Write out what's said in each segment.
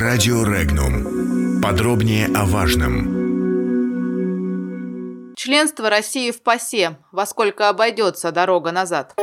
Радио Регнум. Подробнее о важном. Членство России в ПАСЕ. Во сколько обойдется дорога назад?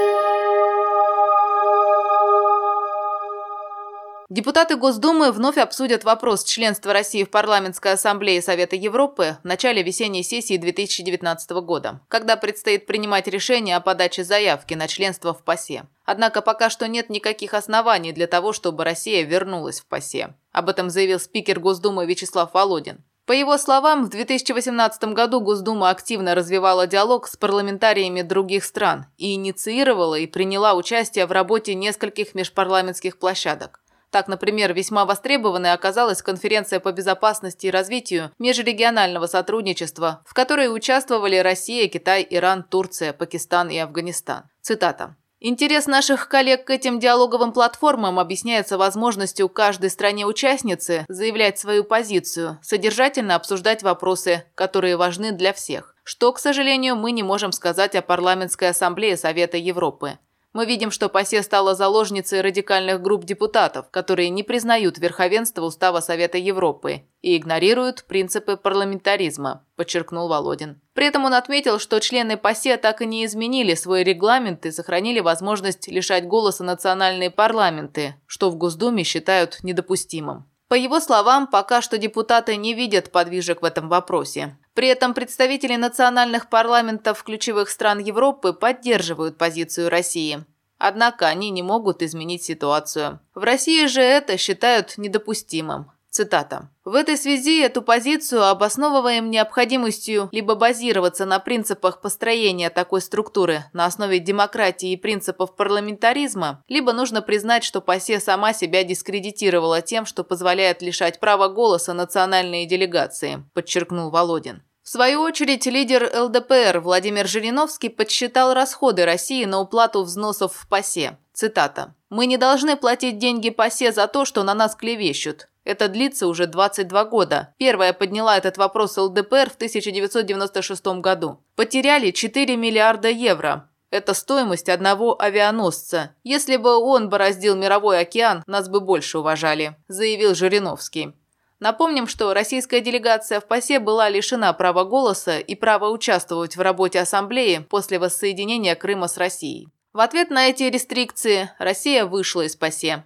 Депутаты Госдумы вновь обсудят вопрос членства России в Парламентской ассамблее Совета Европы в начале весенней сессии 2019 года, когда предстоит принимать решение о подаче заявки на членство в ПАСЕ. Однако пока что нет никаких оснований для того, чтобы Россия вернулась в ПАСЕ. Об этом заявил спикер Госдумы Вячеслав Володин. По его словам, в 2018 году Госдума активно развивала диалог с парламентариями других стран и инициировала и приняла участие в работе нескольких межпарламентских площадок. Так, например, весьма востребованной оказалась конференция по безопасности и развитию межрегионального сотрудничества, в которой участвовали Россия, Китай, Иран, Турция, Пакистан и Афганистан. Цитата. Интерес наших коллег к этим диалоговым платформам объясняется возможностью каждой стране-участницы заявлять свою позицию, содержательно обсуждать вопросы, которые важны для всех. Что, к сожалению, мы не можем сказать о парламентской ассамблее Совета Европы. Мы видим, что ПАСЕ стала заложницей радикальных групп депутатов, которые не признают верховенство Устава Совета Европы и игнорируют принципы парламентаризма, подчеркнул Володин. При этом он отметил, что члены ПАСЕ так и не изменили свой регламент и сохранили возможность лишать голоса национальные парламенты, что в Госдуме считают недопустимым. По его словам, пока что депутаты не видят подвижек в этом вопросе. При этом представители национальных парламентов ключевых стран Европы поддерживают позицию России. Однако они не могут изменить ситуацию. В России же это считают недопустимым. Цитата. «В этой связи эту позицию обосновываем необходимостью либо базироваться на принципах построения такой структуры на основе демократии и принципов парламентаризма, либо нужно признать, что ПАСЕ сама себя дискредитировала тем, что позволяет лишать права голоса национальные делегации», подчеркнул Володин. В свою очередь, лидер ЛДПР Владимир Жириновский подсчитал расходы России на уплату взносов в ПАСЕ. Цитата. «Мы не должны платить деньги ПАСЕ за то, что на нас клевещут. Это длится уже 22 года. Первая подняла этот вопрос ЛДПР в 1996 году. Потеряли 4 миллиарда евро. Это стоимость одного авианосца. Если бы он бороздил мировой океан, нас бы больше уважали», – заявил Жириновский. Напомним, что российская делегация в ПАСЕ была лишена права голоса и права участвовать в работе Ассамблеи после воссоединения Крыма с Россией. В ответ на эти рестрикции Россия вышла из ПАСЕ.